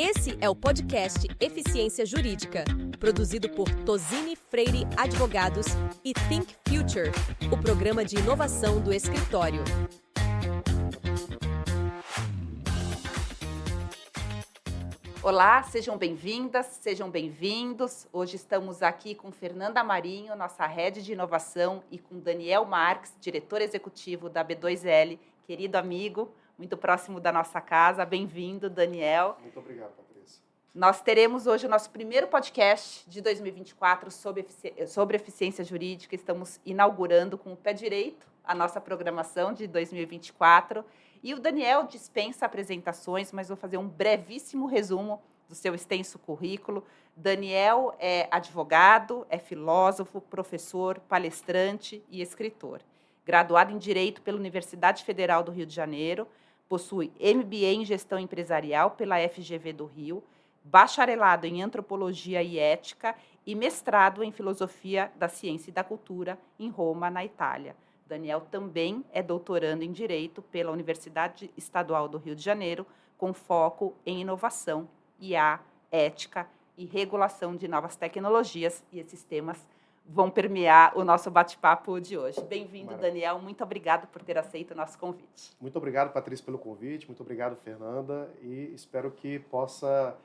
Esse é o podcast Eficiência Jurídica, produzido por Tosini Freire Advogados e Think Future, o programa de inovação do escritório. Olá, sejam bem-vindas, sejam bem-vindos. Hoje estamos aqui com Fernanda Marinho, nossa rede de inovação, e com Daniel Marques, diretor executivo da B2L, querido amigo, muito próximo da nossa casa. Bem-vindo, Daniel. Muito obrigado, Patrícia. Nós teremos hoje o nosso primeiro podcast de 2024 sobre, efici sobre eficiência jurídica. Estamos inaugurando com o pé direito a nossa programação de 2024. E o Daniel dispensa apresentações, mas vou fazer um brevíssimo resumo do seu extenso currículo. Daniel é advogado, é filósofo, professor, palestrante e escritor. Graduado em Direito pela Universidade Federal do Rio de Janeiro, Possui MBA em Gestão Empresarial pela FGV do Rio, bacharelado em Antropologia e Ética e mestrado em Filosofia da Ciência e da Cultura em Roma, na Itália. Daniel também é doutorando em Direito pela Universidade Estadual do Rio de Janeiro, com foco em inovação, IA, ética e regulação de novas tecnologias, e esses temas vão permear o nosso bate-papo de hoje. Bem-vindo, Daniel. Muito obrigado por ter aceito o nosso convite. Muito obrigado, Patrícia, pelo convite. Muito obrigado, Fernanda. E espero que possa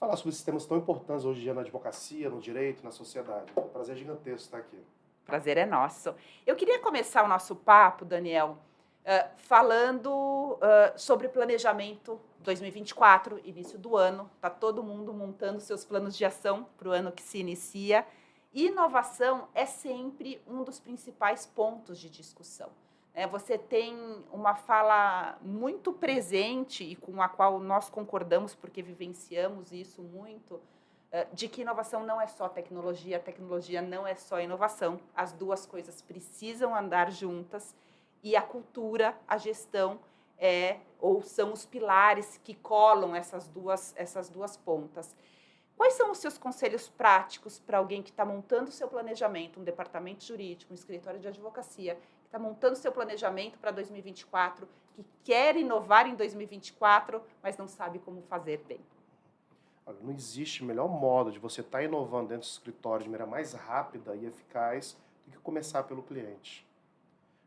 falar sobre esses temas tão importantes hoje em dia na advocacia, no direito, na sociedade. É um prazer gigantesco estar aqui. Prazer é nosso. Eu queria começar o nosso papo, Daniel, uh, falando uh, sobre planejamento 2024, início do ano. Está todo mundo montando seus planos de ação para o ano que se inicia. Inovação é sempre um dos principais pontos de discussão. É, você tem uma fala muito presente e com a qual nós concordamos, porque vivenciamos isso muito, é, de que inovação não é só tecnologia, tecnologia não é só inovação. As duas coisas precisam andar juntas e a cultura, a gestão, é ou são os pilares que colam essas duas, essas duas pontas. Quais são os seus conselhos práticos para alguém que está montando o seu planejamento, um departamento jurídico, um escritório de advocacia, que está montando o seu planejamento para 2024, que quer inovar em 2024, mas não sabe como fazer bem? Olha, não existe melhor modo de você estar tá inovando dentro do escritório de maneira mais rápida e eficaz do que começar pelo cliente.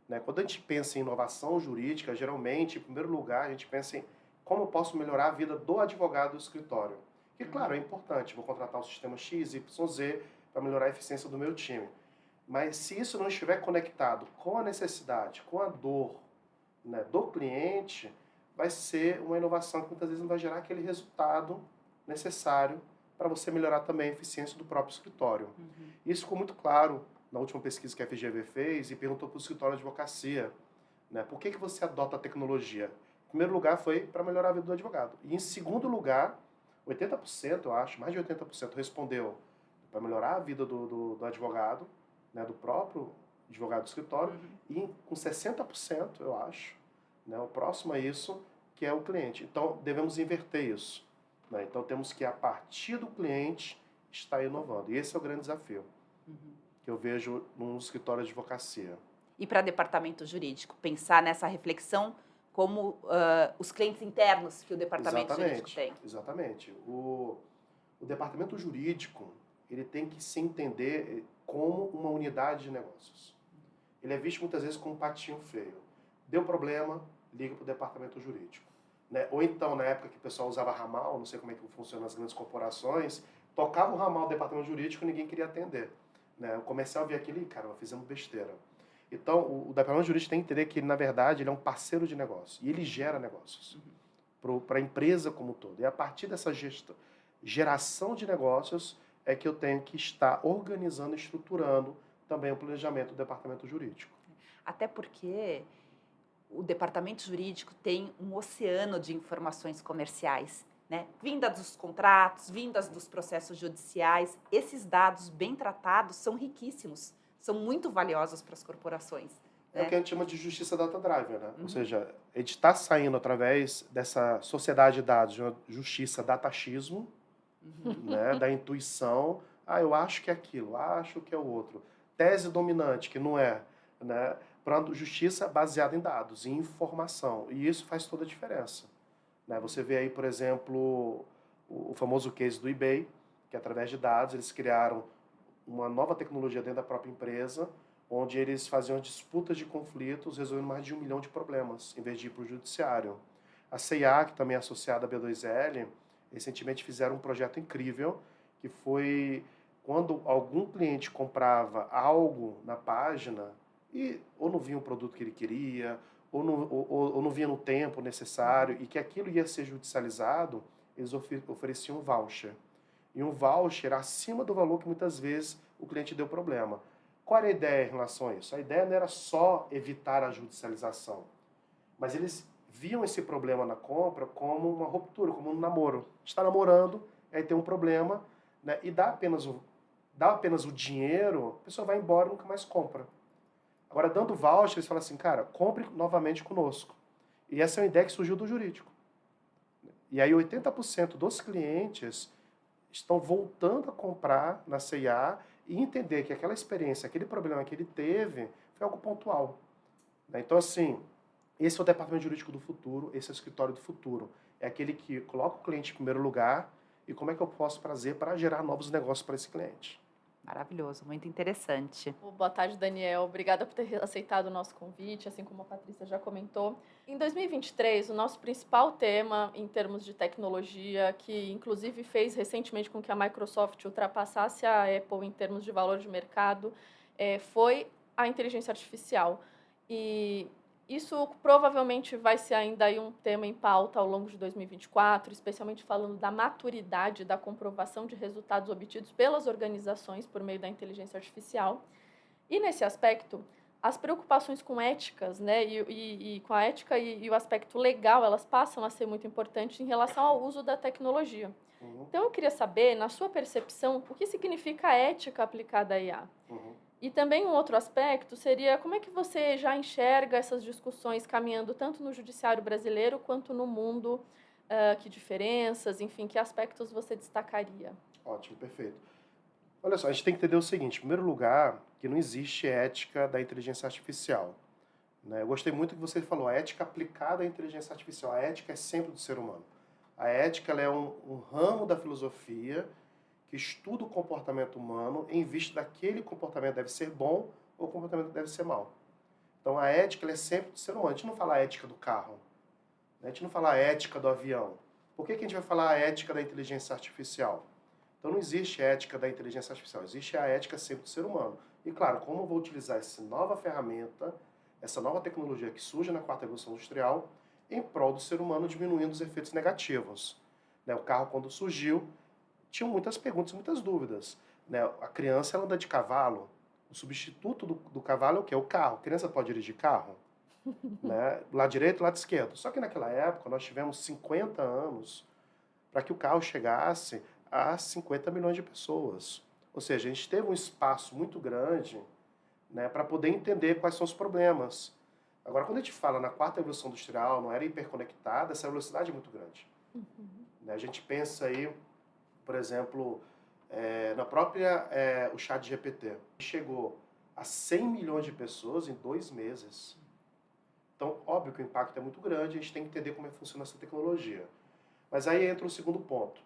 Né? Quando a gente pensa em inovação jurídica, geralmente, em primeiro lugar, a gente pensa em como eu posso melhorar a vida do advogado do escritório. Que, claro, é importante, vou contratar o sistema X, Y, Z para melhorar a eficiência do meu time. Mas se isso não estiver conectado com a necessidade, com a dor né, do cliente, vai ser uma inovação que muitas vezes não vai gerar aquele resultado necessário para você melhorar também a eficiência do próprio escritório. Uhum. Isso ficou muito claro na última pesquisa que a FGV fez e perguntou para o escritório de advocacia, né, por que, que você adota a tecnologia? Em primeiro lugar foi para melhorar a vida do advogado. E em segundo lugar, 80%, eu acho, mais de 80% respondeu para melhorar a vida do, do, do advogado, né, do próprio advogado do escritório, uhum. e com 60%, eu acho, né, o próximo a isso, que é o cliente. Então, devemos inverter isso. Né? Então, temos que, a partir do cliente, estar inovando. E esse é o grande desafio uhum. que eu vejo num escritório de advocacia. E para departamento jurídico, pensar nessa reflexão como uh, os clientes internos que o departamento exatamente, jurídico tem. Exatamente. O, o departamento jurídico ele tem que se entender como uma unidade de negócios. Ele é visto muitas vezes como um patinho feio. Deu problema, liga para o departamento jurídico. Né? Ou então, na época que o pessoal usava ramal, não sei como é que funciona nas grandes corporações, tocava o ramal do departamento jurídico e ninguém queria atender. Né? O comercial via aquilo e, cara, fizemos besteira. Então, o, o departamento jurídico tem que entender que ele, na verdade, ele é um parceiro de negócio e ele gera negócios uhum. para a empresa como um todo. E a partir dessa geração de negócios é que eu tenho que estar organizando, estruturando também o planejamento do departamento jurídico. Até porque o departamento jurídico tem um oceano de informações comerciais, né? Vinda dos contratos, vindas dos processos judiciais. Esses dados bem tratados são riquíssimos são muito valiosas para as corporações. É né? o que a gente chama de justiça data driver, né? Uhum. Ou seja, a gente está saindo através dessa sociedade de dados, de uma justiça datachismo, uhum. né? da intuição. Ah, eu acho que é aquilo, acho que é o outro. Tese dominante, que não é, né? Para justiça baseada em dados, em informação. E isso faz toda a diferença. Né? Você vê aí, por exemplo, o famoso case do eBay, que através de dados eles criaram uma nova tecnologia dentro da própria empresa, onde eles faziam disputas de conflitos, resolvendo mais de um milhão de problemas, em vez de ir para o judiciário. A CIA, que também é associada à B2L, recentemente fizeram um projeto incrível, que foi quando algum cliente comprava algo na página e ou não via o produto que ele queria, ou não, ou, ou não via no tempo necessário, e que aquilo ia ser judicializado, eles ofereciam um voucher. E um voucher acima do valor que muitas vezes o cliente deu problema. Qual era a ideia em relação a isso? A ideia não era só evitar a judicialização, mas eles viam esse problema na compra como uma ruptura, como um namoro. Está namorando, aí tem um problema, né, e dá apenas o, dá apenas o dinheiro, a pessoa vai embora e nunca mais compra. Agora, dando voucher, eles falam assim, cara, compre novamente conosco. E essa é uma ideia que surgiu do jurídico. E aí 80% dos clientes estão voltando a comprar na CIA e entender que aquela experiência, aquele problema que ele teve, foi algo pontual. Né? Então, assim, esse é o departamento jurídico do futuro, esse é o escritório do futuro. É aquele que coloca o cliente em primeiro lugar e como é que eu posso fazer para gerar novos negócios para esse cliente. Maravilhoso, muito interessante. Boa tarde, Daniel. Obrigada por ter aceitado o nosso convite, assim como a Patrícia já comentou. Em 2023, o nosso principal tema em termos de tecnologia, que inclusive fez recentemente com que a Microsoft ultrapassasse a Apple em termos de valor de mercado, é, foi a inteligência artificial. E isso provavelmente vai ser ainda um tema em pauta ao longo de 2024, especialmente falando da maturidade da comprovação de resultados obtidos pelas organizações por meio da inteligência artificial. E nesse aspecto, as preocupações com éticas, né, e, e, e com a ética e, e, o aspecto legal, elas passam a ser muito importantes em relação ao uso da tecnologia. Uhum. Então, eu queria saber, na sua percepção, o que significa a ética aplicada à IA? Uhum. E também um outro aspecto seria como é que você já enxerga essas discussões caminhando tanto no judiciário brasileiro quanto no mundo, uh, que diferenças, enfim, que aspectos você destacaria? Ótimo, perfeito. Olha só, a gente tem que entender o seguinte: em primeiro lugar, que não existe ética da inteligência artificial. Né? Eu gostei muito que você falou, a ética aplicada à inteligência artificial. A ética é sempre do ser humano. A ética é um, um ramo da filosofia que estuda o comportamento humano em vista daquele comportamento deve ser bom ou comportamento deve ser mal. Então a ética é sempre do ser humano. A gente não fala a ética do carro, né? a gente não fala a ética do avião. Por que, que a gente vai falar a ética da inteligência artificial? Então não existe ética da inteligência artificial, existe a ética sempre do ser humano. E claro, como eu vou utilizar essa nova ferramenta, essa nova tecnologia que surge na quarta revolução industrial, em prol do ser humano diminuindo os efeitos negativos. Né? O carro, quando surgiu, tinham muitas perguntas, muitas dúvidas. Né? A criança ela anda de cavalo. O substituto do, do cavalo é o quê? O carro. A criança pode dirigir carro? né? Lado direito, lado esquerdo. Só que naquela época nós tivemos 50 anos para que o carro chegasse a 50 milhões de pessoas. Ou seja, a gente teve um espaço muito grande né, para poder entender quais são os problemas. Agora, quando a gente fala na quarta evolução industrial, não era hiperconectada, essa velocidade é muito grande. Uhum. Né? A gente pensa aí por exemplo, é, na própria é, o chat GPT, chegou a 100 milhões de pessoas em dois meses. Então, óbvio que o impacto é muito grande, a gente tem que entender como é que funciona essa tecnologia. Mas aí entra o segundo ponto.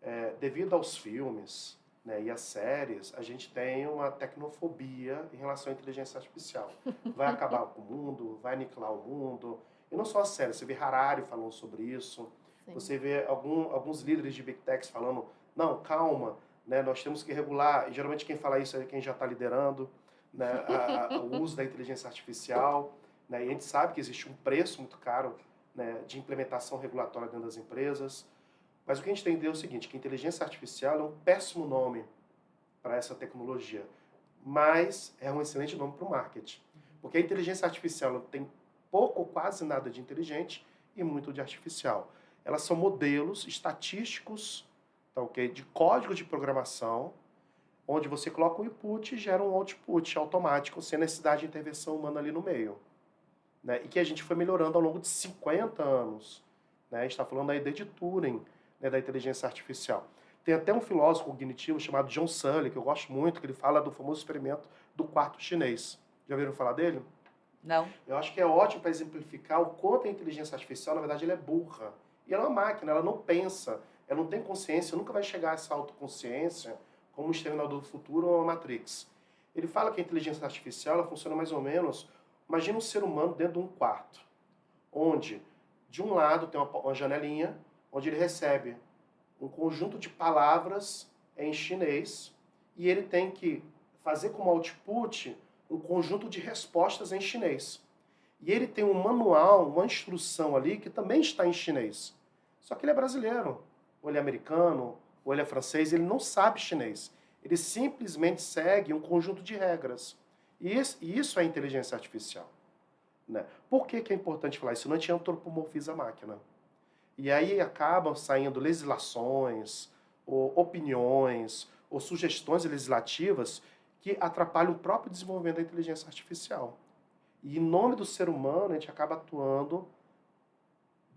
É, devido aos filmes né, e às séries, a gente tem uma tecnofobia em relação à inteligência artificial. Vai acabar com o mundo, vai aniquilar o mundo. E não só as séries, você vê Harari falando sobre isso. Sim. Você vê algum, alguns líderes de Big Techs falando, não, calma, né, nós temos que regular. E, geralmente quem fala isso é quem já está liderando né, a, a, o uso da inteligência artificial. Né, e a gente sabe que existe um preço muito caro né, de implementação regulatória dentro das empresas. Mas o que a gente tem é o seguinte, que inteligência artificial é um péssimo nome para essa tecnologia, mas é um excelente nome para o marketing. Porque a inteligência artificial tem pouco ou quase nada de inteligente e muito de artificial elas são modelos estatísticos tá, okay, de código de programação, onde você coloca um input e gera um output automático, sem necessidade de intervenção humana ali no meio. Né? E que a gente foi melhorando ao longo de 50 anos. Né? A gente está falando aí desde Turing, né, da inteligência artificial. Tem até um filósofo cognitivo chamado John Sully, que eu gosto muito, que ele fala do famoso experimento do quarto chinês. Já ouviram falar dele? Não. Eu acho que é ótimo para exemplificar o quanto a inteligência artificial, na verdade, ela é burra. E ela é uma máquina, ela não pensa. ela não tem consciência, nunca vai chegar a essa autoconsciência como o Exterminador do Futuro ou a Matrix. Ele fala que a inteligência artificial ela funciona mais ou menos, imagina um ser humano dentro de um quarto, onde de um lado tem uma, uma janelinha, onde ele recebe um conjunto de palavras em chinês e ele tem que fazer como output um conjunto de respostas em chinês. E ele tem um manual, uma instrução ali que também está em chinês. Só que ele é brasileiro, ou ele é americano, ou ele é francês, ele não sabe chinês. Ele simplesmente segue um conjunto de regras. E isso é inteligência artificial. Né? Por que, que é importante falar isso? Não te antropomorfiza a máquina. E aí acabam saindo legislações, ou opiniões, ou sugestões legislativas que atrapalham o próprio desenvolvimento da inteligência artificial. E em nome do ser humano, a gente acaba atuando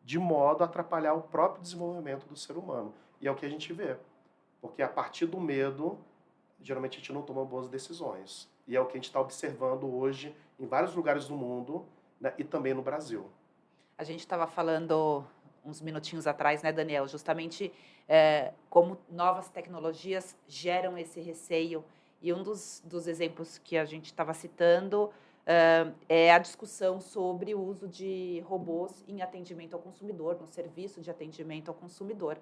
de modo a atrapalhar o próprio desenvolvimento do ser humano. E é o que a gente vê. Porque a partir do medo, geralmente a gente não toma boas decisões. E é o que a gente está observando hoje em vários lugares do mundo né, e também no Brasil. A gente estava falando uns minutinhos atrás, né, Daniel, justamente é, como novas tecnologias geram esse receio. E um dos, dos exemplos que a gente estava citando uh, é a discussão sobre o uso de robôs em atendimento ao consumidor, no serviço de atendimento ao consumidor.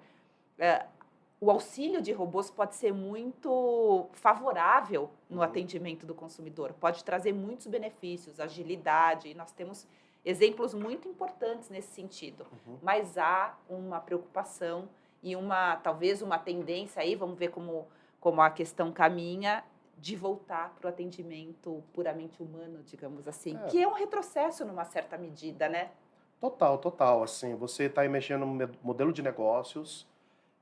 Uh, o auxílio de robôs pode ser muito favorável no uhum. atendimento do consumidor, pode trazer muitos benefícios, agilidade, e nós temos exemplos muito importantes nesse sentido. Uhum. Mas há uma preocupação e uma talvez uma tendência aí, vamos ver como, como a questão caminha, de voltar para o atendimento puramente humano, digamos assim, é. que é um retrocesso numa certa medida, né? Total, total. Assim, você está mexendo no modelo de negócios,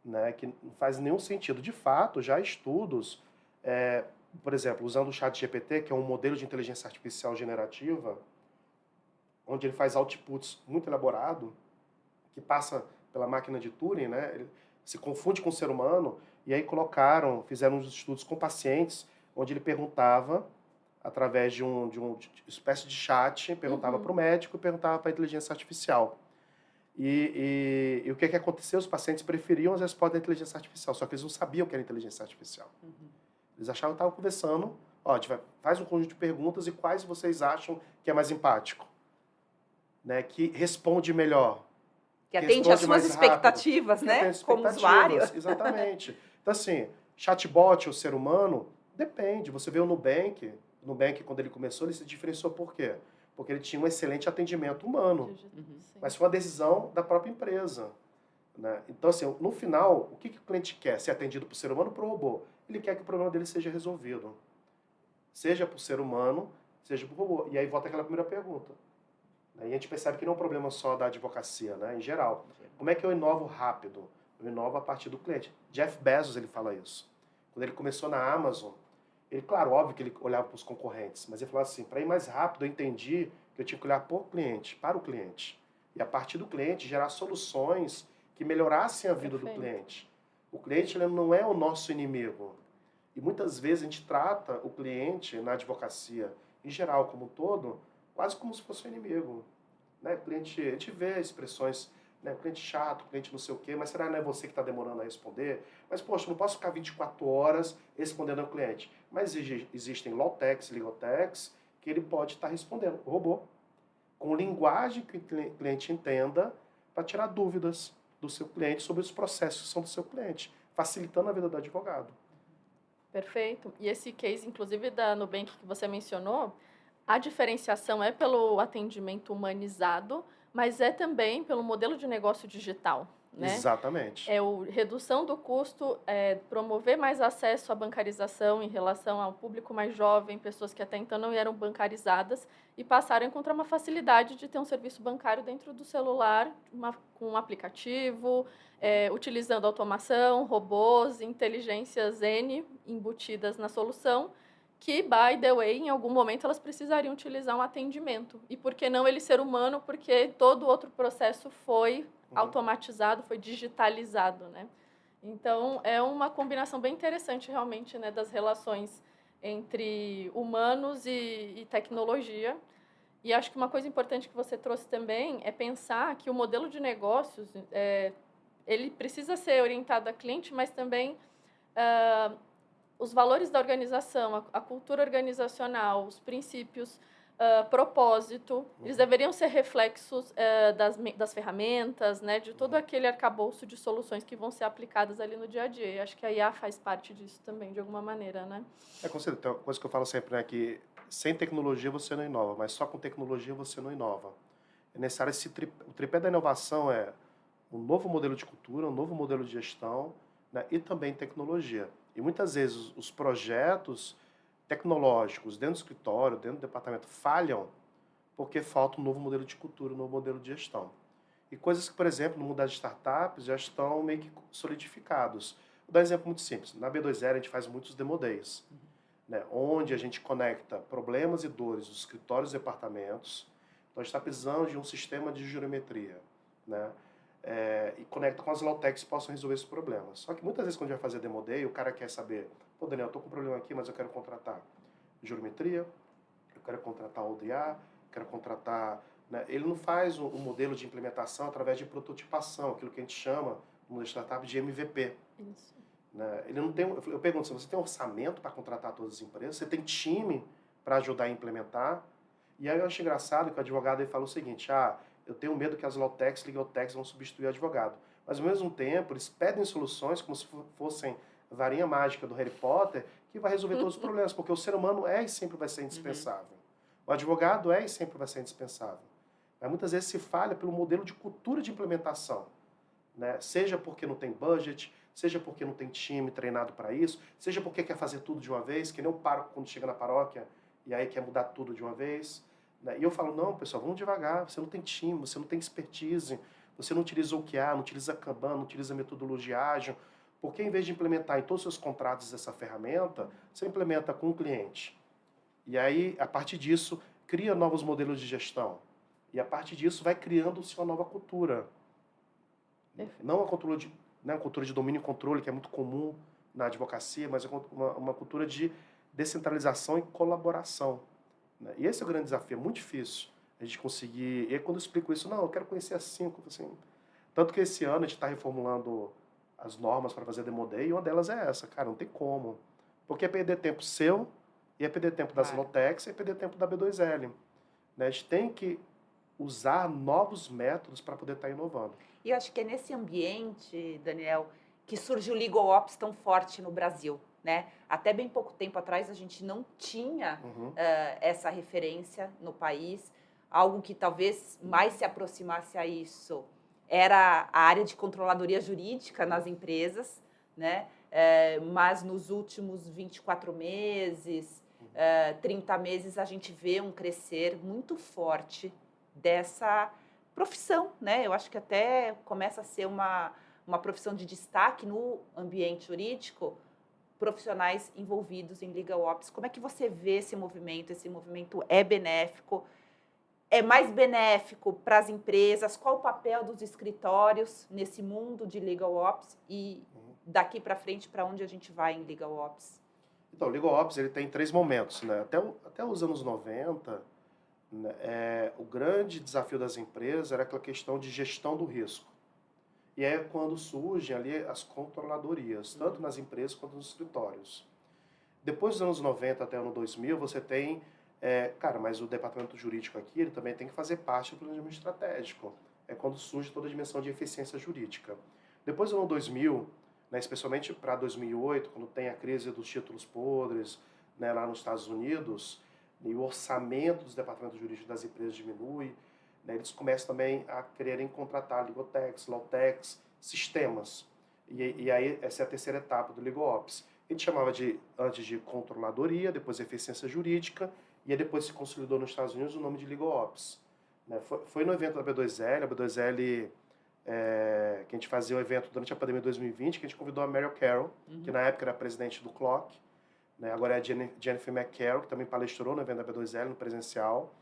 né, que não faz nenhum sentido. De fato, já há estudos, é, por exemplo, usando o chat GPT, que é um modelo de inteligência artificial generativa, onde ele faz outputs muito elaborado, que passa pela máquina de Turing, né, se confunde com o ser humano, e aí colocaram, fizeram uns estudos com pacientes, onde ele perguntava, através de um, de um de espécie de chat, perguntava uhum. para o médico e perguntava para a inteligência artificial. E, e, e, o que, que aconteceu? Os pacientes preferiam as respostas da inteligência artificial, só que eles não sabiam o que era inteligência artificial. Uhum. Eles achavam que estavam conversando. Ó, faz um conjunto de perguntas e quais vocês acham que é mais empático? Né, que responde melhor. Que atende às suas expectativas, rápido, né? Expectativas, Como usuário. Exatamente. Então, assim, chatbot, o ser humano, depende. Você vê o Nubank, o Nubank, quando ele começou, ele se diferenciou por quê? porque ele tinha um excelente atendimento humano. Uhum. Mas foi uma decisão da própria empresa. Né? Então, assim, no final, o que, que o cliente quer? Ser atendido por ser humano ou por robô? Ele quer que o problema dele seja resolvido. Seja por ser humano, seja por robô. E aí volta aquela primeira pergunta. E a gente percebe que não é um problema só da advocacia, né? em geral. Como é que eu inovo rápido? Eu inovo a partir do cliente. Jeff Bezos ele fala isso. Quando ele começou na Amazon, ele, claro, óbvio que ele olhava para os concorrentes, mas ele falou assim: para ir mais rápido, eu entendi que eu tinha que olhar para o cliente, para o cliente. E a partir do cliente, gerar soluções que melhorassem a vida Perfeito. do cliente. O cliente ele não é o nosso inimigo. E muitas vezes a gente trata o cliente na advocacia, em geral, como um todo, quase como se fosse um inimigo. Né? O cliente, a gente vê expressões né, cliente chato, cliente não sei o quê, mas será que não é você que está demorando a responder? Mas, poxa, não posso ficar 24 horas respondendo ao cliente. Mas existem Lawtex, Legaltex, que ele pode estar tá respondendo, o robô, com linguagem que o cliente entenda, para tirar dúvidas do seu cliente sobre os processos que são do seu cliente, facilitando a vida do advogado. Perfeito. E esse case, inclusive, da Nubank que você mencionou, a diferenciação é pelo atendimento humanizado, mas é também pelo modelo de negócio digital. Né? Exatamente. É o redução do custo, é, promover mais acesso à bancarização em relação ao público mais jovem, pessoas que até então não eram bancarizadas e passaram a encontrar uma facilidade de ter um serviço bancário dentro do celular, uma, com um aplicativo, é, utilizando automação, robôs, inteligências N embutidas na solução que, by the way, em algum momento elas precisariam utilizar um atendimento. E por que não ele ser humano? Porque todo o outro processo foi uhum. automatizado, foi digitalizado, né? Então, é uma combinação bem interessante, realmente, né, das relações entre humanos e, e tecnologia. E acho que uma coisa importante que você trouxe também é pensar que o modelo de negócios, é, ele precisa ser orientado a cliente, mas também uh, os valores da organização, a, a cultura organizacional, os princípios, uh, propósito, eles uhum. deveriam ser reflexos uh, das, das ferramentas, né, de todo aquele arcabouço de soluções que vão ser aplicadas ali no dia a dia. Acho que a IA faz parte disso também, de alguma maneira, né? É, com certeza. Tem uma coisa que eu falo sempre, né, que sem tecnologia você não inova, mas só com tecnologia você não inova. É necessário esse tripé, o tripé da inovação é um novo modelo de cultura, um novo modelo de gestão né, e também tecnologia. E muitas vezes os projetos tecnológicos dentro do escritório, dentro do departamento, falham porque falta um novo modelo de cultura, um novo modelo de gestão. E coisas que, por exemplo, no mundo das startups já estão meio que solidificados. Vou dar um exemplo muito simples. Na B2R a gente faz muitos demo days, uhum. né, onde a gente conecta problemas e dores dos escritórios e departamentos. Então a gente está precisando de um sistema de geometria, né? É, e conecta com as low-techs que possam resolver esses problemas. Só que muitas vezes quando a gente vai fazer demo day, o cara quer saber Pô, Daniel, estou com um problema aqui, mas eu quero contratar geometria, eu quero contratar ODA, quero contratar... Né? Ele não faz um, um, modelo de implementação através de prototipação, aquilo que a gente chama no startup de MVP. Isso. Né? Ele não tem, eu pergunto, você tem orçamento para contratar todas as empresas, você tem time para ajudar a implementar? E aí eu acho engraçado que o advogado ele fala o seguinte, ah, eu tenho medo que as low-techs, legal-techs vão substituir o advogado. Mas, ao mesmo tempo, eles pedem soluções como se fossem varinha mágica do Harry Potter que vai resolver todos os problemas, porque o ser humano é e sempre vai ser uhum. indispensável. Uhum. O advogado é e sempre vai ser indispensável. Mas muitas vezes se falha pelo modelo de cultura de implementação. Né? Seja porque não tem budget, seja porque não tem time treinado para isso, seja porque quer fazer tudo de uma vez, que nem o paro quando chega na paróquia e aí quer mudar tudo de uma vez. Né? E eu falo, não, pessoal, vamos devagar, você não tem time, você não tem expertise, você não utiliza o OKR, não utiliza Kanban, não utiliza metodologia ágil, porque em vez de implementar em todos os seus contratos essa ferramenta, você implementa com o cliente. E aí, a partir disso, cria novos modelos de gestão. E a partir disso, vai criando-se uma nova cultura. Perfeito. Não uma cultura, de, né, uma cultura de domínio e controle, que é muito comum na advocacia, mas uma, uma cultura de descentralização e colaboração. Né? E esse é o grande desafio, é muito difícil a gente conseguir. E quando eu explico isso, não, eu quero conhecer as cinco. Assim, tanto que esse ano a gente está reformulando as normas para fazer demo day, e uma delas é essa, cara, não tem como. Porque é perder tempo seu, e é perder tempo das claro. Lotex, e é perder tempo da B2L. Né? A gente tem que usar novos métodos para poder estar tá inovando. E eu acho que é nesse ambiente, Daniel, que surge o Legal Ops tão forte no Brasil. Né? Até bem pouco tempo atrás a gente não tinha uhum. uh, essa referência no país, algo que talvez mais se aproximasse a isso era a área de controladoria jurídica nas empresas, né? É, mas nos últimos 24 meses, é, 30 meses, a gente vê um crescer muito forte dessa profissão, né? Eu acho que até começa a ser uma, uma profissão de destaque no ambiente jurídico, profissionais envolvidos em legal ops. Como é que você vê esse movimento? Esse movimento é benéfico? é mais benéfico para as empresas? Qual o papel dos escritórios nesse mundo de legal ops e uhum. daqui para frente para onde a gente vai em legal ops? Então, o legal ops ele tem três momentos, né? Até, até os anos 90, né, é, o grande desafio das empresas era aquela questão de gestão do risco. E é quando surgem ali as controladorias, tanto nas empresas quanto nos escritórios. Depois dos anos 90 até o ano 2000, você tem é, cara, mas o departamento jurídico aqui ele também tem que fazer parte do planejamento estratégico. É quando surge toda a dimensão de eficiência jurídica. Depois do ano 2000, né, especialmente para 2008, quando tem a crise dos títulos podres né, lá nos Estados Unidos, e o orçamento dos departamentos jurídicos das empresas diminui, né, eles começam também a quererem contratar Ligotex, Lawtex, sistemas. E, e, aí essa é a terceira etapa do LegalOps. A gente chamava de, antes de controladoria, depois eficiência jurídica, e aí depois se consolidou nos Estados Unidos o nome de Legal Ops. Né? Foi, foi, no evento da B2L, a B2L, é, que a gente fazia o evento durante a pandemia de 2020, que a gente convidou a Meryl Carroll, uhum. que na época era presidente do Clock, né? agora é a Jennifer McCarroll, que também palestrou no evento da B2L, no presencial.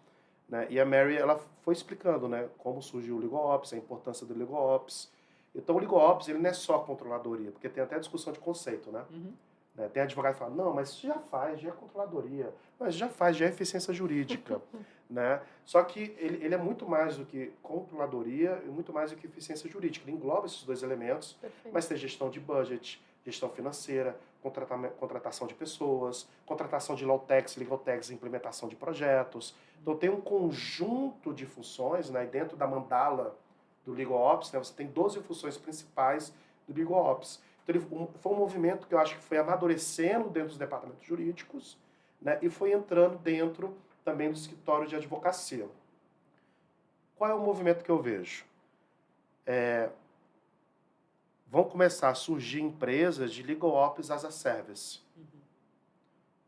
Né? E a Mary, ela foi explicando né, como surgiu o Legal Ops, a importância do Legal Ops. Então, o Legal Ops ele não é só controladoria, porque tem até discussão de conceito, né? Uhum. Né? Tem advogado que fala, não, mas isso já faz, já é controladoria. Mas já faz, já é eficiência jurídica. Né? Só que ele, ele é muito mais do que controladoria e muito mais do que eficiência jurídica. Ele engloba esses dois elementos, Perfeito. mas tem gestão de budget, gestão financeira, contratação de pessoas, contratação de low-techs, legal-techs, implementação de projetos. Então tem um conjunto de funções, né? Dentro da mandala do Legal Ops, né? você tem 12 funções principais do Legal Ops. Então ele, um, foi um movimento que eu acho que foi amadurecendo dentro dos departamentos jurídicos né? e foi entrando dentro também do escritório de advocacia. Qual é o movimento que eu vejo? É, vão começar a surgir empresas de legal ops as a service. Uhum.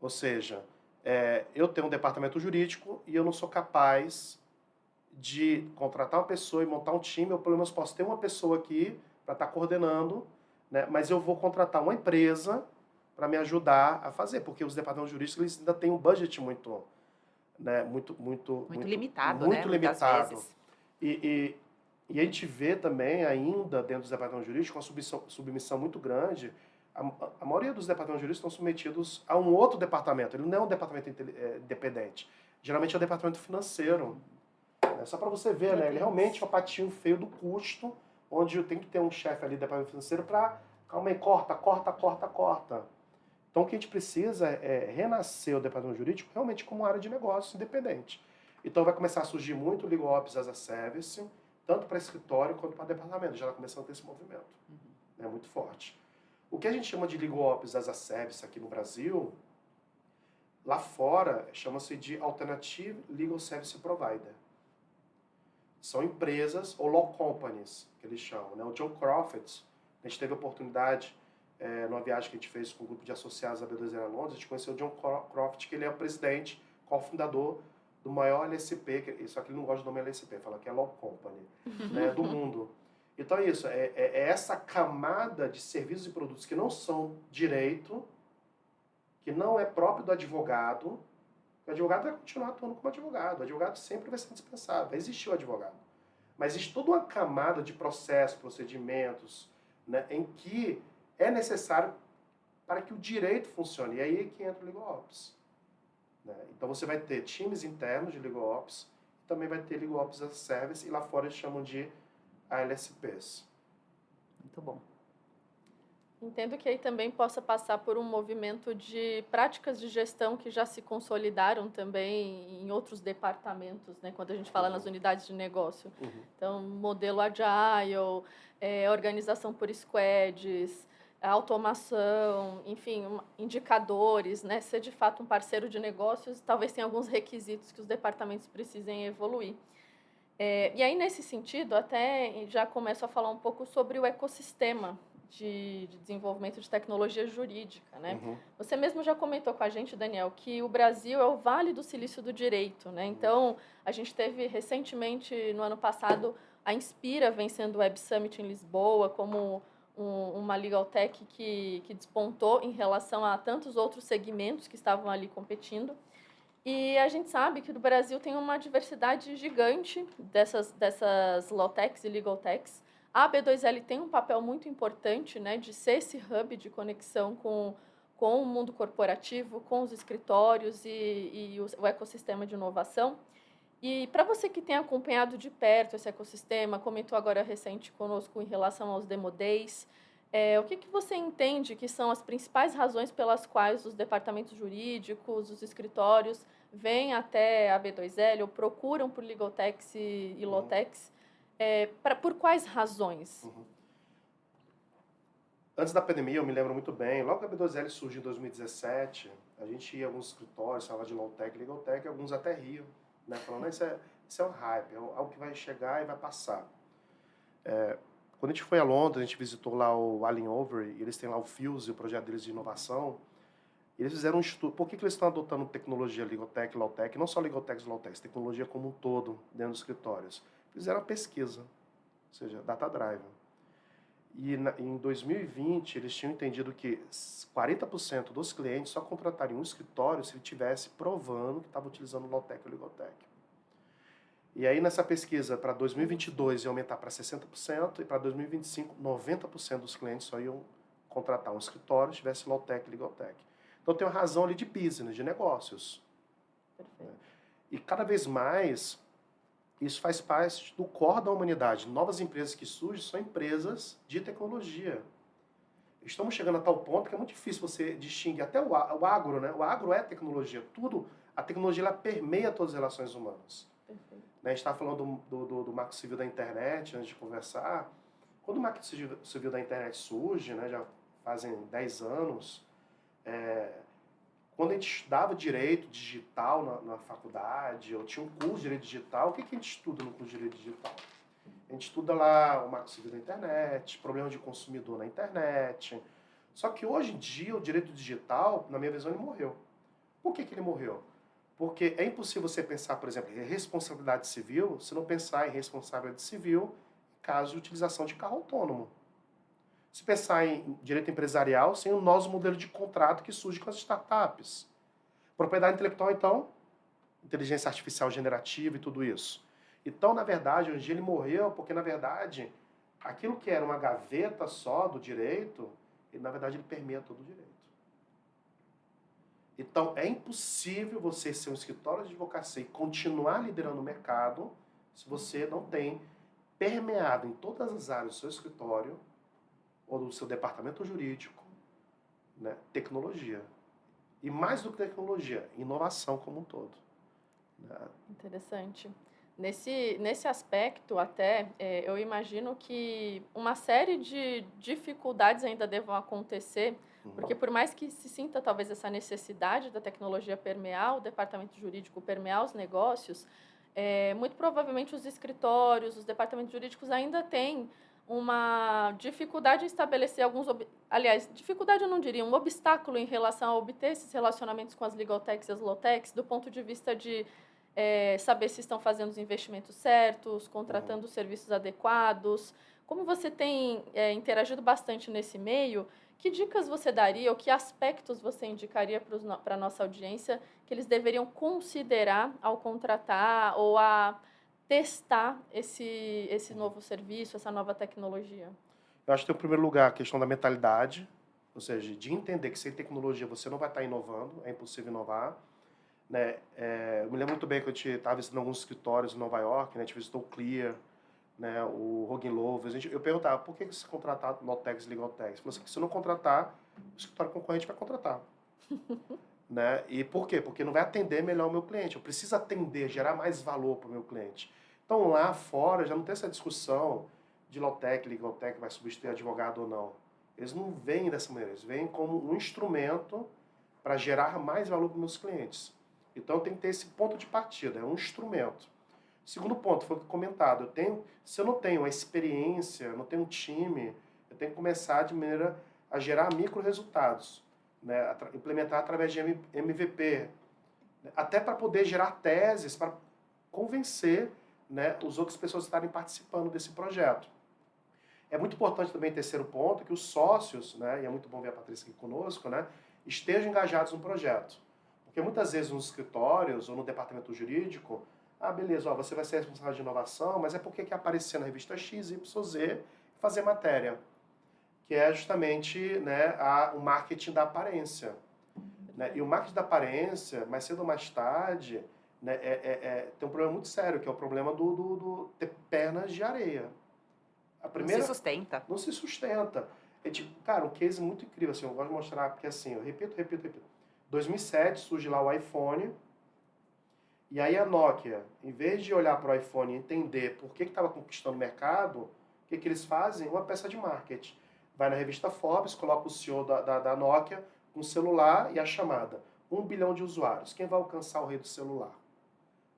Ou seja, é, eu tenho um departamento jurídico e eu não sou capaz de contratar uma pessoa e montar um time, ou pelo menos posso ter uma pessoa aqui para estar tá coordenando, né, mas eu vou contratar uma empresa para me ajudar a fazer, porque os departamentos jurídicos eles ainda têm um budget muito, né, muito, muito, muito, muito limitado, muito né, limitado. E, e, e, a gente vê também ainda dentro dos departamentos jurídicos uma submissão, submissão muito grande. A, a, maioria dos departamentos jurídicos estão submetidos a um outro departamento. Ele não é um departamento é, independente. Geralmente é o um departamento financeiro. É só para você ver, né? Ele realmente é o patinho feio do custo, onde tem que ter um chefe ali do departamento financeiro para calma aí, corta, corta, corta, corta. Então, o que a gente precisa é renascer o departamento jurídico realmente como área de negócio independente. Então, vai começar a surgir muito o Legal Ops as a Service, tanto para escritório quanto para departamento. Já está começando a ter esse movimento. Uhum. É muito forte. O que a gente chama de Legal Ops as a Service aqui no Brasil, lá fora, chama-se de Alternative Legal Service Provider. São empresas, ou law companies, que eles chamam. Né? O John Crawford, a gente teve a oportunidade é, numa viagem que a gente fez com um grupo de associados da B2 em Londres, a gente conheceu o John Croft, que ele é o presidente, cofundador do maior LSP, que, isso aqui ele não gosta do nome LSP, fala que é Law Company, né, do mundo. Então é isso, é, é, é, essa camada de serviços e produtos que não são direito, que não é próprio do advogado, o advogado vai continuar atuando como advogado, o advogado sempre vai ser dispensável, vai existir o advogado. Mas existe toda uma camada de processos, procedimentos, né, em que é necessário para que o direito funcione. E aí é que entra o Legal Ops. Né? Então você vai ter times internos de Legal Ops, também vai ter Legal Ops as a Service, e lá fora eles chamam de ALSPs. Muito bom. Entendo que aí também possa passar por um movimento de práticas de gestão que já se consolidaram também em outros departamentos, né? quando a gente fala uhum. nas unidades de negócio. Uhum. Então, modelo agile, é, organização por squads, automação, enfim, indicadores, né? Ser de fato um parceiro de negócios, talvez tenha alguns requisitos que os departamentos precisem evoluir. É, e aí, nesse sentido, até já começo a falar um pouco sobre o ecossistema de, de desenvolvimento de tecnologia jurídica, né? Uhum. Você mesmo já comentou com a gente, Daniel, que o Brasil é o Vale do Silício do Direito, né? Então, a gente teve recentemente, no ano passado, a Inspira vencendo o Web Summit em Lisboa como um, uma legal tech que, que despontou em relação a tantos outros segmentos que estavam ali competindo. E a gente sabe que no Brasil tem uma diversidade gigante dessas, dessas low techs e legal techs. A B2L tem um papel muito importante né, de ser esse hub de conexão com, com o mundo corporativo, com os escritórios e, e o, o ecossistema de inovação. E para você que tem acompanhado de perto esse ecossistema, comentou agora recente conosco em relação aos Demo Days, é, o que, que você entende que são as principais razões pelas quais os departamentos jurídicos, os escritórios, vêm até a B2L ou procuram por Legaltex e, e uhum. Lotex? É, pra, por quais razões? Uhum. Antes da pandemia, eu me lembro muito bem, logo que a B2L surgiu em 2017, a gente ia a alguns escritórios, falava de Lowtech, Legaltech, alguns até riam né? Falando, isso é, isso é um hype, é algo que vai chegar e vai passar. É, quando a gente foi a Londres, a gente visitou lá o Allen Overy, eles têm lá o Fuse, o projeto deles de inovação. Eles fizeram um estudo. Por que, que eles estão adotando tecnologia Ligotech, Lawtech, não só Ligotech e Lawtech, tecnologia como um todo dentro dos escritórios? Fizeram uma pesquisa, ou seja, Data Drive. E na, em 2020, eles tinham entendido que 40% dos clientes só contratariam um escritório se ele tivesse provando que estava utilizando Lawtech ou Ligotech. E aí, nessa pesquisa, para 2022 ia aumentar para 60%, e para 2025, 90% dos clientes só iam contratar um escritório se tivesse Lawtech e Ligotech. Então, tem uma razão ali de business, de negócios. Perfeito. E cada vez mais isso faz parte do core da humanidade. Novas empresas que surgem são empresas de tecnologia. Estamos chegando a tal ponto que é muito difícil você distinguir até o, o agro, né? O agro é tecnologia. Tudo, a tecnologia ela permeia todas as relações humanas. Perfeito. Né? A gente estava falando do, do, do, marco civil da internet antes de conversar. Quando o marco civil da internet surge, né, já fazem 10 anos, é, quando a gente estudava direito digital na, na, faculdade, ou tinha um curso de direito digital, o que, que a gente estuda no curso de direito digital? A gente estuda lá o marco civil da internet, problema de consumidor na internet. Só que hoje em dia o direito digital, na minha visão, ele morreu. Por que, que ele morreu? Porque é impossível você pensar, por exemplo, em responsabilidade civil se não pensar em responsabilidade civil caso de utilização de carro autônomo. Se pensar em direito empresarial, sem o nosso modelo de contrato que surge com as startups. Propriedade intelectual, então, inteligência artificial generativa e tudo isso. Então, na verdade, hoje ele morreu porque, na verdade, aquilo que era uma gaveta só do direito, ele, na verdade, ele permeia todo o direito. Então, é impossível você ser um escritório de advocacia e continuar liderando o mercado se você não tem permeado em todas as áreas do seu escritório ou do seu departamento jurídico, né, tecnologia. E mais do que tecnologia, inovação como um todo. Né? Interessante. Nesse, nesse aspecto, até, é, eu imagino que uma série de dificuldades ainda devam acontecer, uhum. porque por mais que se sinta talvez essa necessidade da tecnologia permear o departamento jurídico, permear os negócios, é, muito provavelmente os escritórios, os departamentos jurídicos ainda têm uma dificuldade em estabelecer alguns. Aliás, dificuldade eu não diria, um obstáculo em relação a obter esses relacionamentos com as legal techs e as low techs, do ponto de vista de é, saber se estão fazendo os investimentos certos, contratando os serviços adequados. Como você tem é, interagido bastante nesse meio, que dicas você daria ou que aspectos você indicaria para a nossa audiência que eles deveriam considerar ao contratar ou a testar esse, esse novo serviço, essa nova tecnologia? Eu acho que, em primeiro lugar, a questão da mentalidade, ou seja, de entender que sem tecnologia você não vai estar inovando, é impossível inovar. Né? É, eu me lembro muito bem que eu estava visitando alguns escritórios em Nova York, né? a gente visitou o Clear, né? o Hogan Lowe. gente, eu perguntava, por que você contratar Notex e Legaltex? Falou assim, se não contratar, o escritório concorrente vai contratar. Né? E por quê? Porque não vai atender melhor o meu cliente. Eu preciso atender, gerar mais valor para o meu cliente. Então lá fora já não tem essa discussão de Lotec, Legaltech vai substituir advogado ou não. Eles não vêm dessa maneira, eles vêm como um instrumento para gerar mais valor para meus clientes. Então tem que ter esse ponto de partida, é um instrumento. Segundo ponto, foi comentado, eu tenho, se eu não tenho uma experiência, não tenho um time, eu tenho que começar de maneira a gerar micro resultados né, implementar através de MVP, até para poder gerar teses, para convencer né, os outras pessoas a estarem participando desse projeto. É muito importante também, terceiro ponto, que os sócios, né, e é muito bom ver a Patrícia aqui conosco, né, estejam engajados no projeto. Porque muitas vezes nos escritórios ou no departamento jurídico, ah, beleza, ó, você vai ser responsável de inovação, mas é porque quer aparecer na revista X, Y, Z fazer matéria que é justamente né, a, o marketing da aparência. Né? E o marketing da aparência, mais cedo ou mais tarde, né, é, é, é, tem um problema muito sério, que é o problema do, do, do ter pernas de areia. A primeira, não se sustenta. Não se sustenta. É tipo, cara, um case muito incrível, assim, eu gosto de mostrar, porque assim, eu repito, repito, repito. 2007 surge lá o iPhone, e aí a Nokia, em vez de olhar para o iPhone e entender por que estava conquistando o mercado, o que, que eles fazem? Uma peça de marketing vai na revista Forbes, coloca o CEO da, da, da Nokia com um celular e a chamada. Um bilhão de usuários. Quem vai alcançar o rei do celular?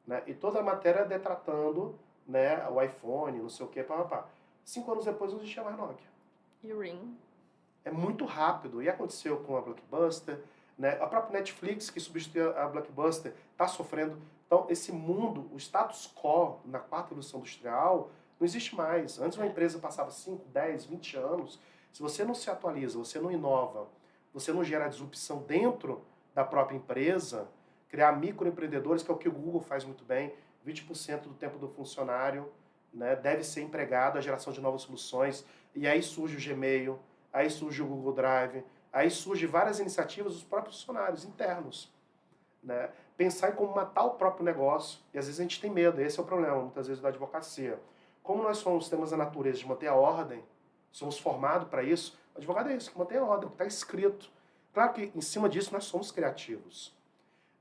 Né? E toda a matéria detratando né, o iPhone, não sei o que, papapá. Cinco anos depois não existia mais Nokia. E o Ring? É muito rápido. E aconteceu com a Blockbuster. Né? A própria Netflix, que substituiu a Blockbuster, está sofrendo. Então, esse mundo, o status quo na quarta evolução industrial, não existe mais. Antes uma empresa passava 5, 10, 20 anos se você não se atualiza, você não inova, você não gera disrupção dentro da própria empresa, criar microempreendedores, que é o que o Google faz muito bem, 20% do tempo do funcionário né, deve ser empregado à geração de novas soluções, e aí surge o Gmail, aí surge o Google Drive, aí surge várias iniciativas dos próprios funcionários internos. Né? pensar em como matar o próprio negócio. E às vezes a gente tem medo, esse é o problema, muitas vezes, da advocacia. Como nós somos, temos a natureza de manter a ordem, somos formados para isso, o advogado é isso, que mantém a ordem, o que está escrito. Claro que em cima disso nós somos criativos.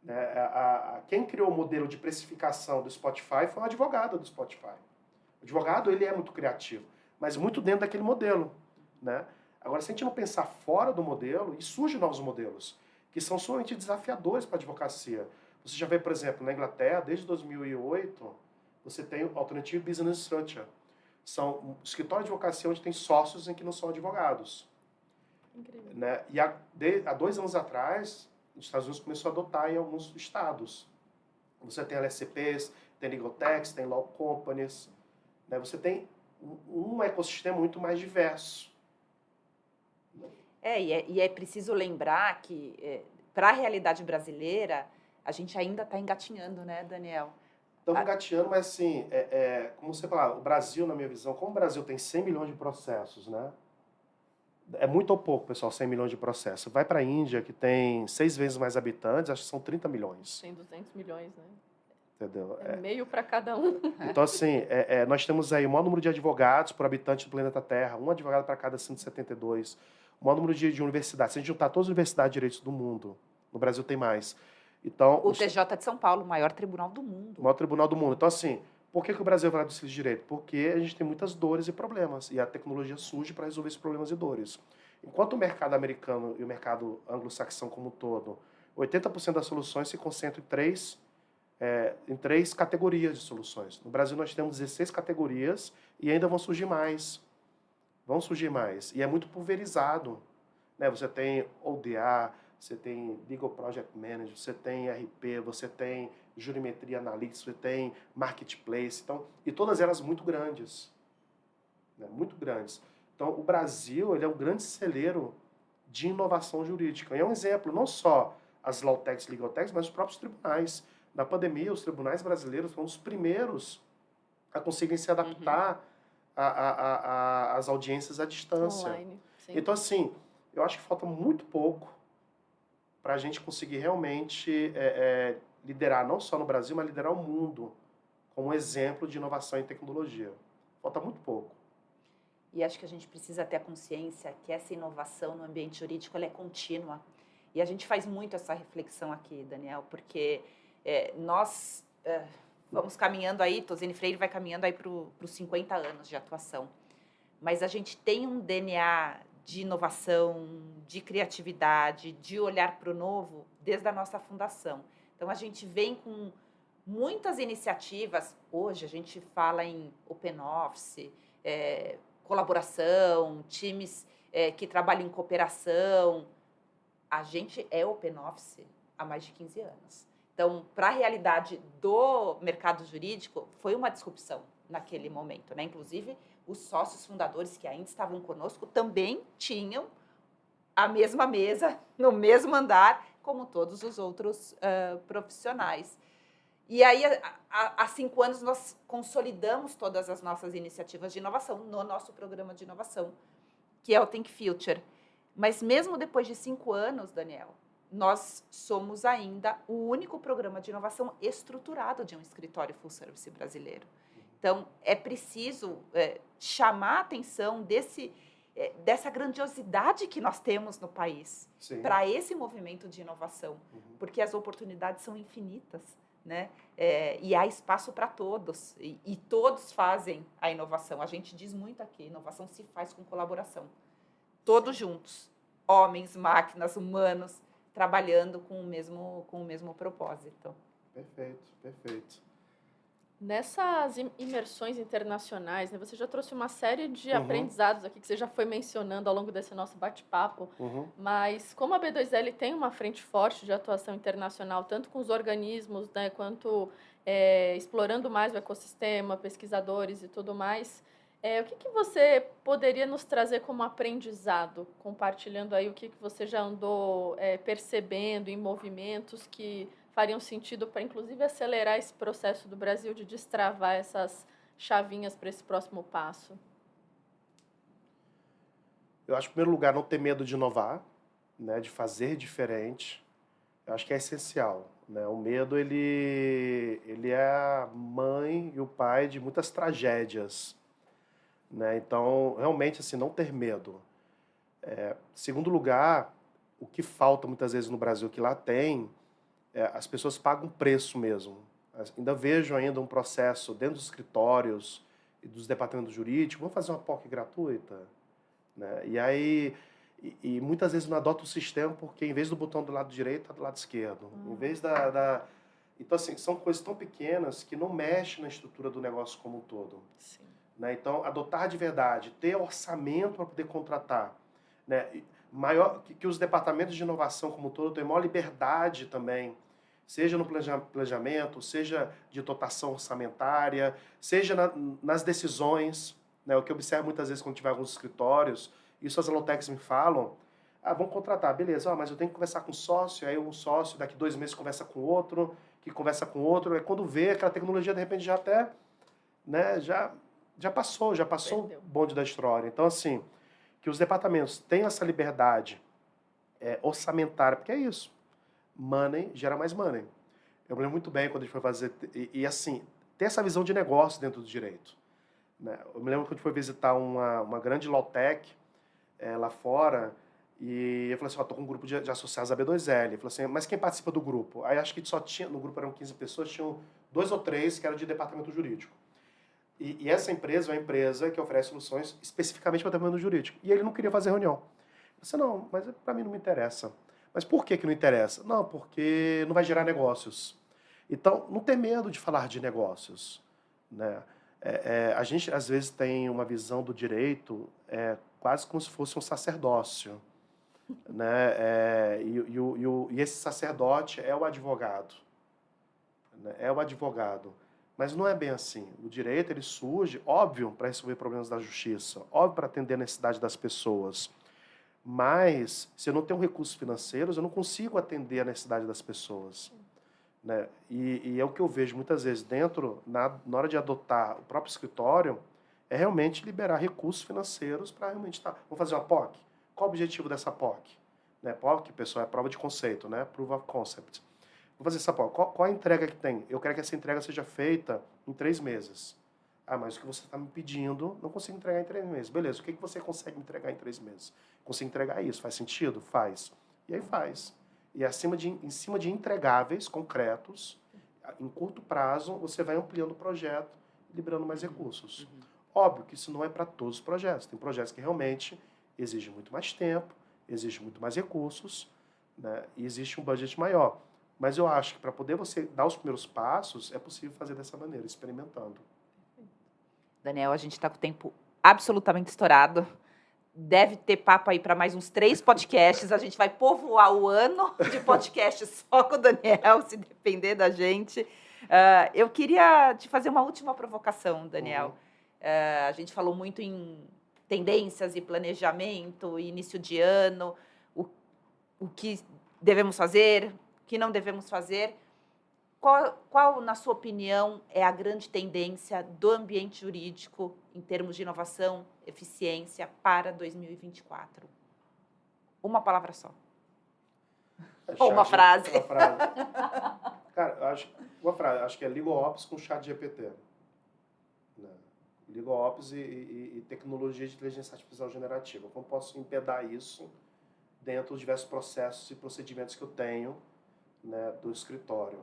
Né? A, a, quem criou o modelo de precificação do Spotify foi um advogado do Spotify. O advogado ele é muito criativo, mas muito dentro daquele modelo. Né? Agora, se a gente não pensar fora do modelo, e surgem novos modelos, que são somente desafiadores para a advocacia. Você já vê, por exemplo, na Inglaterra, desde 2008, você tem o Alternative Business Structure. São escritórios de advocacia onde tem sócios em que não são advogados. Incrível. Né? E há, de, há dois anos atrás, os Estados Unidos começou a adotar em alguns estados. Você tem LSCPs, tem legal techs, tem law companies. Né? Você tem um, um ecossistema muito mais diverso. É, e é, e é preciso lembrar que, é, para a realidade brasileira, a gente ainda está engatinhando, né, Daniel? Estamos engatinhando, mas assim, é, é, como você fala, o Brasil, na minha visão, como o Brasil tem 100 milhões de processos, né? É muito ou pouco, pessoal, 100 milhões de processos. Vai para a Índia, que tem seis vezes mais habitantes, acho que são 30 milhões. Tem 200 milhões, né? Entendeu? É, meio para cada um. Então, assim, é, é, nós temos aí o maior número de advogados por habitante do planeta Terra, um advogado para cada 172 o maior número de, de universidades. Se a gente juntar todas as universidades de direitos do mundo, no Brasil tem mais. Então, o TJ de São Paulo, o maior tribunal do mundo. O maior tribunal do mundo. Então, assim, por que, que o Brasil vai do direito? Porque a gente tem muitas dores e problemas. E a tecnologia surge para resolver esses problemas e dores. Enquanto o mercado americano e o mercado anglo-saxão como um todo, 80% das soluções se concentram em três, é, em três categorias de soluções. No Brasil, nós temos 16 categorias e ainda vão surgir mais vão surgir mais. E é muito pulverizado. Né? Você tem ODA, você tem Legal Project Manager, você tem RP, você tem Jurimetria Analytics, você tem Marketplace, então, e todas elas muito grandes. Né? Muito grandes. Então, o Brasil ele é um grande celeiro de inovação jurídica. E é um exemplo, não só as Lawtechs e Legaltechs, mas os próprios tribunais. Na pandemia, os tribunais brasileiros foram os primeiros a conseguirem se adaptar uhum a, as audiências à distância. Online, então, assim, eu acho que falta muito pouco para a gente conseguir realmente é, é, liderar, não só no Brasil, mas liderar o mundo como exemplo de inovação em tecnologia. Falta muito pouco. E acho que a gente precisa ter a consciência que essa inovação no ambiente jurídico é contínua. E a gente faz muito essa reflexão aqui, Daniel, porque é, nós é, vamos caminhando aí, Tosine Freire vai caminhando aí para os 50 anos de atuação. Mas a gente tem um DNA de inovação, de criatividade, de olhar para o novo desde a nossa fundação. Então a gente vem com muitas iniciativas. Hoje a gente fala em open office, é, colaboração, times é, que trabalham em cooperação. A gente é open office há mais de 15 anos. Então, para a realidade do mercado jurídico, foi uma disrupção naquele momento. Né? Inclusive, os sócios fundadores que ainda estavam conosco também tinham a mesma mesa, no mesmo andar, como todos os outros uh, profissionais. E aí, há, cinco anos, nós consolidamos todas as nossas iniciativas de inovação no nosso programa de inovação, que é o Think Future. Mas mesmo depois de cinco anos, Daniel, nós somos ainda o único programa de inovação estruturado de um escritório full service brasileiro. Então, é preciso é, chamar a atenção desse, é, dessa grandiosidade que nós temos no país para esse movimento de inovação, uhum. porque as oportunidades são infinitas. Né? É, e há espaço para todos, e, e todos fazem a inovação. A gente diz muito aqui: inovação se faz com colaboração. Todos juntos, homens, máquinas, humanos, trabalhando com o mesmo, com o mesmo propósito. Perfeito, perfeito. Nessas imersões internacionais, né, você já trouxe uma série de uhum. aprendizados aqui que você já foi mencionando ao longo desse nosso bate-papo, uhum. mas como a B2L tem uma frente forte de atuação internacional, tanto com os organismos, né, quanto é, explorando mais o ecossistema, pesquisadores e tudo mais, é, o que, que você poderia nos trazer como aprendizado, compartilhando aí o que, que você já andou é, percebendo em movimentos que fariam sentido para, inclusive, acelerar esse processo do Brasil de destravar essas chavinhas para esse próximo passo? Eu acho, em primeiro lugar, não ter medo de inovar, né, de fazer diferente. Eu acho que é essencial. Né? O medo ele, ele é a mãe e o pai de muitas tragédias. Né? Então, realmente, assim, não ter medo. É, segundo lugar, o que falta muitas vezes no Brasil, que lá tem, é, as pessoas pagam preço mesmo. Ainda vejo ainda um processo dentro dos escritórios e dos departamentos jurídicos, vamos fazer uma POC gratuita? Né? E aí e, e, muitas vezes não adota o sistema porque em vez do botão do lado direito, está do lado esquerdo. Em hum. vez da, da, Então, assim, são coisas tão pequenas que não mexem na estrutura do negócio como um todo. Sim. Né? Então, adotar de verdade, ter orçamento para poder contratar. Né? Maior, que, que, os departamentos de inovação como um todo tenham maior liberdade também, seja no planejamento, seja de dotação orçamentária, seja na, nas decisões. Né? O que eu observo muitas vezes quando tiver alguns escritórios, isso as alotecs me falam. Ah, vamos contratar, beleza, ah, mas eu tenho que conversar com o sócio, aí um sócio daqui dois meses conversa com outro, que conversa com outro, é quando vê aquela tecnologia de repente já até, né, já, já passou, já passou Perdeu. o bonde da história. Então, assim, que os departamentos tenham essa liberdade é, orçamentária, porque é isso, money gera mais money. Eu me lembro muito bem quando a gente foi fazer, e, e assim, ter essa visão de negócio dentro do direito. Né? Eu me lembro quando a gente foi visitar uma, uma grande low-tech, é, lá fora. E eu falei assim, ó, tô com um grupo de, de associados da B2L. Ele falou assim, mas quem participa do grupo? Aí acho que só tinha, no grupo eram 15 pessoas, tinham dois ou três que eram de departamento jurídico. E, e essa empresa é uma empresa que oferece soluções especificamente para o departamento jurídico. E ele não queria fazer reunião. Eu disse, não, mas para mim não me interessa. Mas por que, que não interessa? Não, porque não vai gerar negócios. Então, não tem medo de falar de negócios. Né? É, é, a gente, às vezes, tem uma visão do direito é, quase como se fosse um sacerdócio. Né? É, e, e, e, e, esse sacerdote é o advogado. Né? É o advogado. Mas não é bem assim. O direito ele surge, óbvio, para resolver problemas da justiça, óbvio, para atender a necessidade das pessoas. Mas, se eu não tenho recursos financeiros, eu não consigo atender a necessidade das pessoas. Né? E, e, é o que eu vejo muitas vezes dentro, na, na hora de adotar o próprio escritório, é realmente liberar recursos financeiros para realmente estar. Tá, vamos fazer uma POC? Qual o objetivo dessa POC? Né, POC, pessoal, é prova de conceito, né? Proof of Concept. Vamos fazer essa POC. Qual, qual a entrega que tem? Eu quero que essa entrega seja feita em três meses. Ah, mas o que você está me pedindo, não consigo entregar em três meses. Beleza, o que, que você consegue entregar em três meses? Consigo entregar isso. Faz sentido? Faz. E aí faz. E acima de, em cima de entregáveis concretos, em curto prazo, você vai ampliando o projeto liberando mais recursos. Uhum. Óbvio que isso não é para todos os projetos. Tem projetos que realmente exigem muito mais tempo, exigem muito mais recursos, né? e existe um budget maior. Mas eu acho que para poder você dar os primeiros passos, é possível fazer dessa maneira, experimentando. Daniel, a gente está com o tempo absolutamente estourado. Deve ter papo aí para mais uns três podcasts. A gente vai povoar o ano de podcasts só com o Daniel, se depender da gente. Uh, eu queria te fazer uma última provocação, Daniel. É, a gente falou muito em tendências e planejamento, início de ano, o, o que devemos fazer, o que não devemos fazer. Qual, qual, na sua opinião, é a grande tendência do ambiente jurídico em termos de inovação, eficiência para 2024? Uma palavra só. É Ou uma frase. Uma frase. Cara, acho, uma frase. Acho que é Legal Ops com chat GPT. Legal Ops e, e, e, tecnologia de inteligência artificial generativa. Como posso empedar isso dentro dos diversos processos e procedimentos que eu tenho né, do escritório.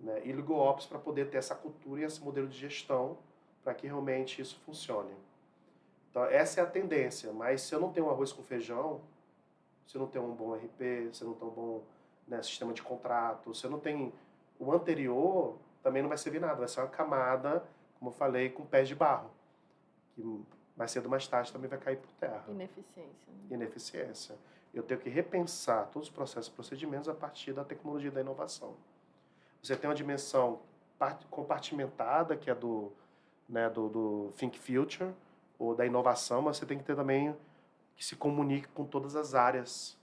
Né? E Legal Ops para poder ter essa cultura e esse modelo de gestão para que realmente isso funcione. Então, essa é a tendência, mas se eu não tenho um arroz com feijão, se eu não tenho um bom RP, se eu não tenho um bom né, sistema de contrato, se eu não tenho o anterior, também não vai servir nada, vai ser uma camada, como eu falei, com pés de barro que mais cedo ou mais tarde também vai cair por terra. Ineficiência. Né? Ineficiência. Eu tenho que repensar todos os processos e procedimentos a partir da tecnologia da inovação. Você tem uma dimensão compartimentada, que é do, né, do, do Think Future, ou da inovação, mas você tem que ter também que se comunique com todas as áreas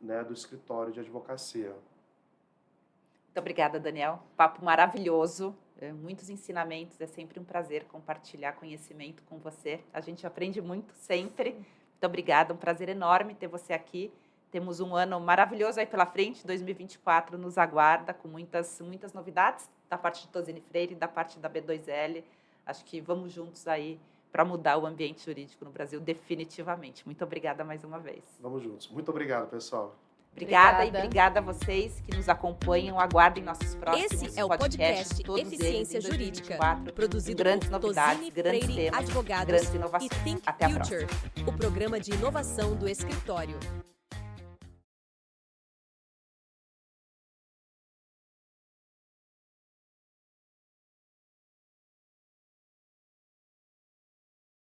né, do escritório de advocacia. Muito obrigada, Daniel. Papo maravilhoso. É, muitos ensinamentos. É sempre um prazer compartilhar conhecimento com você. A gente aprende muito sempre. Muito obrigada, um prazer enorme ter você aqui. Temos um ano maravilhoso aí pela frente, 2024 nos aguarda com muitas, muitas novidades da parte de Tosini Freire, da parte da B2L. Acho que vamos juntos aí para mudar o ambiente jurídico no Brasil definitivamente. Muito obrigada mais uma vez. Vamos juntos. Muito obrigado, pessoal. Obrigada, obrigada, e obrigada a vocês que nos acompanham. Aguardem nossos próximos Esse é o podcast Eficiência Jurídica, produzido grandes por novidades, Tosini grandes Freire temas, Advogados grandes inovações. e Think Até a Future, o programa de inovação do escritório.